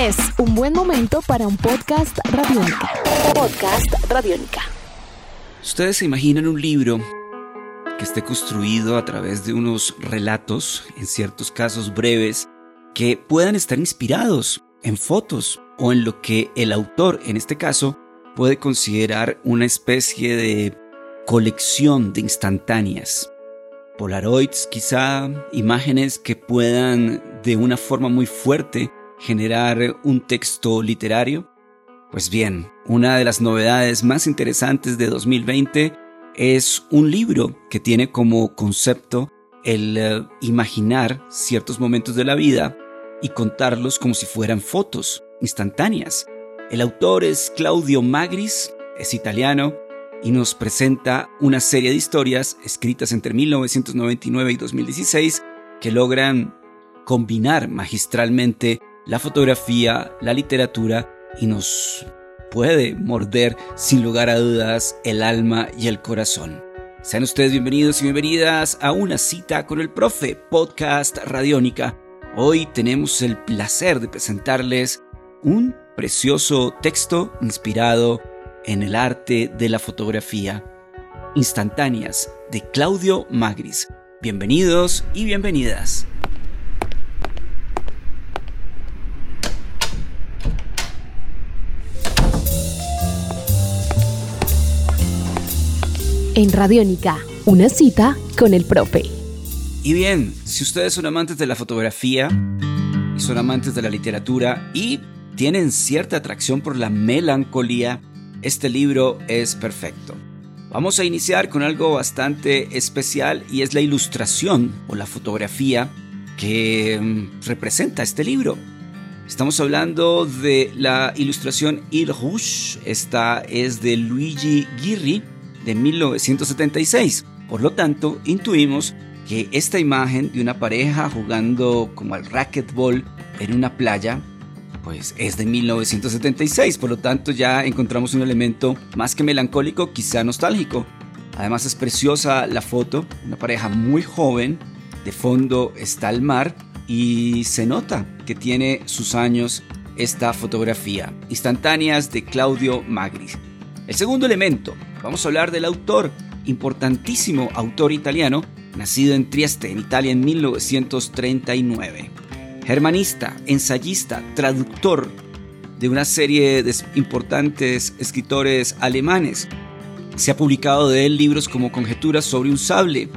Es un buen momento para un podcast radiónica. Podcast radiónica. Ustedes se imaginan un libro que esté construido a través de unos relatos, en ciertos casos breves, que puedan estar inspirados en fotos o en lo que el autor, en este caso, puede considerar una especie de colección de instantáneas. Polaroids quizá, imágenes que puedan de una forma muy fuerte generar un texto literario. Pues bien, una de las novedades más interesantes de 2020 es un libro que tiene como concepto el eh, imaginar ciertos momentos de la vida y contarlos como si fueran fotos instantáneas. El autor es Claudio Magris, es italiano y nos presenta una serie de historias escritas entre 1999 y 2016 que logran combinar magistralmente la fotografía, la literatura y nos puede morder sin lugar a dudas el alma y el corazón. Sean ustedes bienvenidos y bienvenidas a una cita con el profe podcast Radiónica. Hoy tenemos el placer de presentarles un precioso texto inspirado en el arte de la fotografía. Instantáneas de Claudio Magris. Bienvenidos y bienvenidas. En Radiónica, una cita con el profe. Y bien, si ustedes son amantes de la fotografía y son amantes de la literatura y tienen cierta atracción por la melancolía, este libro es perfecto. Vamos a iniciar con algo bastante especial y es la ilustración o la fotografía que mm, representa este libro. Estamos hablando de la ilustración Il Rouge, esta es de Luigi Ghirri de 1976. Por lo tanto, intuimos que esta imagen de una pareja jugando como al racquetball en una playa, pues es de 1976. Por lo tanto, ya encontramos un elemento más que melancólico, quizá nostálgico. Además es preciosa la foto, una pareja muy joven, de fondo está el mar y se nota que tiene sus años esta fotografía. Instantáneas de Claudio Magri. El segundo elemento, vamos a hablar del autor, importantísimo autor italiano, nacido en Trieste, en Italia en 1939. Germanista, ensayista, traductor de una serie de importantes escritores alemanes. Se ha publicado de él libros como Conjeturas sobre un sable,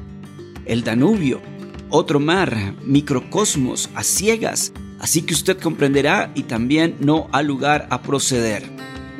El Danubio, Otro mar, Microcosmos, A ciegas, así que usted comprenderá y también no ha lugar a proceder.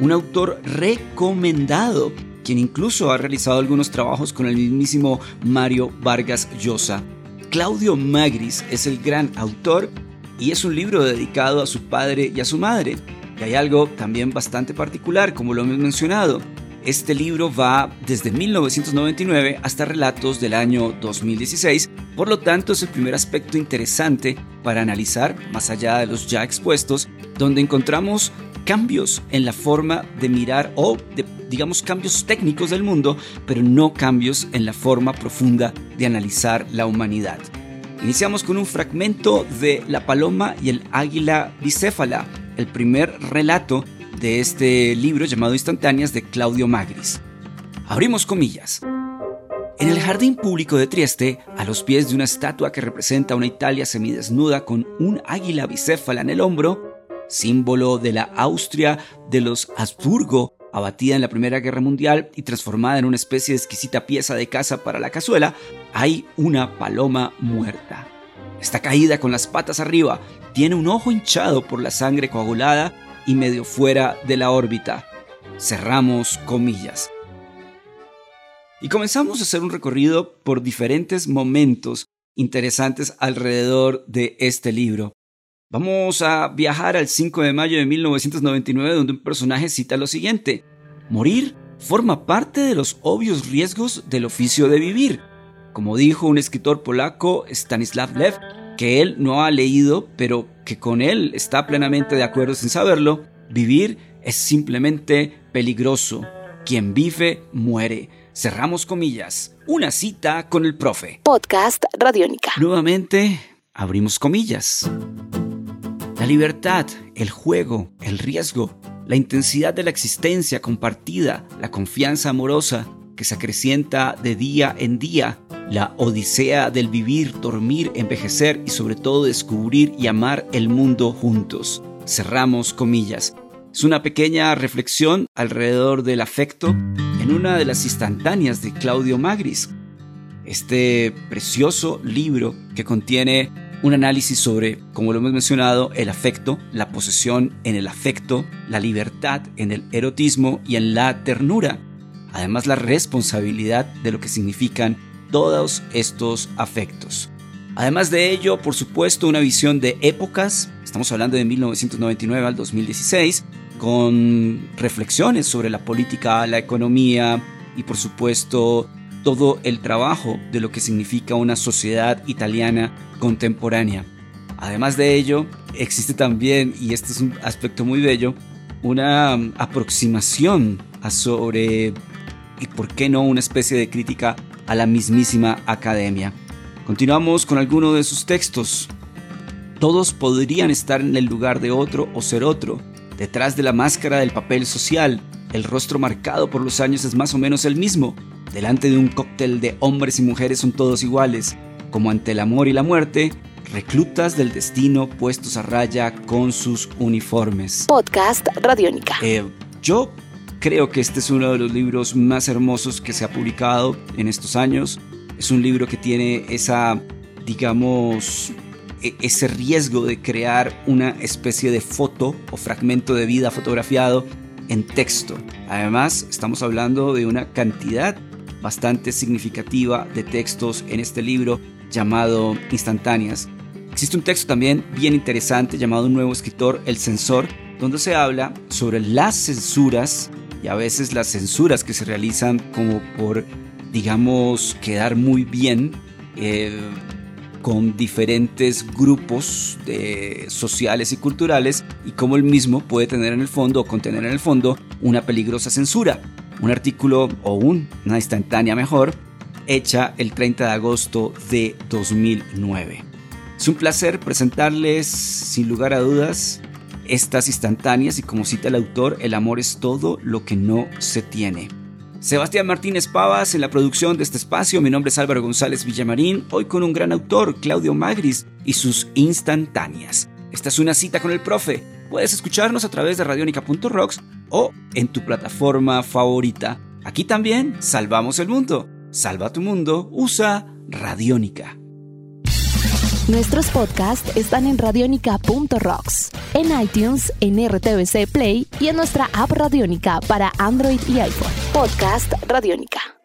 Un autor recomendado quien incluso ha realizado algunos trabajos con el mismísimo Mario Vargas Llosa. Claudio Magris es el gran autor y es un libro dedicado a su padre y a su madre. Y hay algo también bastante particular, como lo hemos mencionado. Este libro va desde 1999 hasta relatos del año 2016, por lo tanto es el primer aspecto interesante para analizar, más allá de los ya expuestos, donde encontramos cambios en la forma de mirar o de, digamos cambios técnicos del mundo, pero no cambios en la forma profunda de analizar la humanidad. Iniciamos con un fragmento de La paloma y el águila bicéfala, el primer relato de este libro llamado Instantáneas de Claudio Magris. Abrimos comillas. En el jardín público de Trieste, a los pies de una estatua que representa una Italia semidesnuda con un águila bicéfala en el hombro, símbolo de la Austria de los Habsburgo, abatida en la Primera Guerra Mundial y transformada en una especie de exquisita pieza de caza para la cazuela, hay una paloma muerta. Está caída con las patas arriba, tiene un ojo hinchado por la sangre coagulada y medio fuera de la órbita. Cerramos comillas. Y comenzamos a hacer un recorrido por diferentes momentos interesantes alrededor de este libro. Vamos a viajar al 5 de mayo de 1999 donde un personaje cita lo siguiente. Morir forma parte de los obvios riesgos del oficio de vivir. Como dijo un escritor polaco, Stanislav Lev, que él no ha leído, pero que con él está plenamente de acuerdo sin saberlo, vivir es simplemente peligroso. Quien vive, muere. Cerramos comillas. Una cita con el profe. Podcast Radiónica. Nuevamente, abrimos comillas. La libertad, el juego, el riesgo, la intensidad de la existencia compartida, la confianza amorosa que se acrecienta de día en día, la odisea del vivir, dormir, envejecer y sobre todo descubrir y amar el mundo juntos. Cerramos comillas. Es una pequeña reflexión alrededor del afecto en una de las instantáneas de Claudio Magris. Este precioso libro que contiene un análisis sobre, como lo hemos mencionado, el afecto, la posesión en el afecto, la libertad en el erotismo y en la ternura. Además, la responsabilidad de lo que significan todos estos afectos. Además de ello, por supuesto, una visión de épocas, estamos hablando de 1999 al 2016, con reflexiones sobre la política, la economía y por supuesto todo el trabajo de lo que significa una sociedad italiana contemporánea. Además de ello, existe también, y este es un aspecto muy bello, una aproximación a sobre, y por qué no, una especie de crítica a la mismísima academia. Continuamos con alguno de sus textos. Todos podrían estar en el lugar de otro o ser otro. Detrás de la máscara del papel social, el rostro marcado por los años es más o menos el mismo. Delante de un cóctel de hombres y mujeres son todos iguales. Como ante el amor y la muerte, reclutas del destino puestos a raya con sus uniformes. Podcast Radiónica. Eh, yo Creo que este es uno de los libros más hermosos que se ha publicado en estos años. Es un libro que tiene esa, digamos, e, ese riesgo de crear una especie de foto o fragmento de vida fotografiado en texto. Además, estamos hablando de una cantidad bastante significativa de textos en este libro llamado Instantáneas. Existe un texto también bien interesante llamado Un nuevo escritor, El censor, donde se habla sobre las censuras y a veces las censuras que se realizan como por, digamos, quedar muy bien eh, con diferentes grupos de, sociales y culturales y cómo el mismo puede tener en el fondo o contener en el fondo una peligrosa censura. Un artículo o una instantánea mejor hecha el 30 de agosto de 2009. Es un placer presentarles sin lugar a dudas estas instantáneas y como cita el autor, el amor es todo lo que no se tiene. Sebastián Martínez Pavas en la producción de este espacio, mi nombre es Álvaro González Villamarín, hoy con un gran autor, Claudio Magris, y sus instantáneas. Esta es una cita con el profe. Puedes escucharnos a través de radionica.rocks o en tu plataforma favorita. Aquí también salvamos el mundo. Salva tu mundo, usa Radiónica. Nuestros podcasts están en radionica.rocks, en iTunes, en RTVC Play y en nuestra app Radionica para Android y iPhone. Podcast Radionica.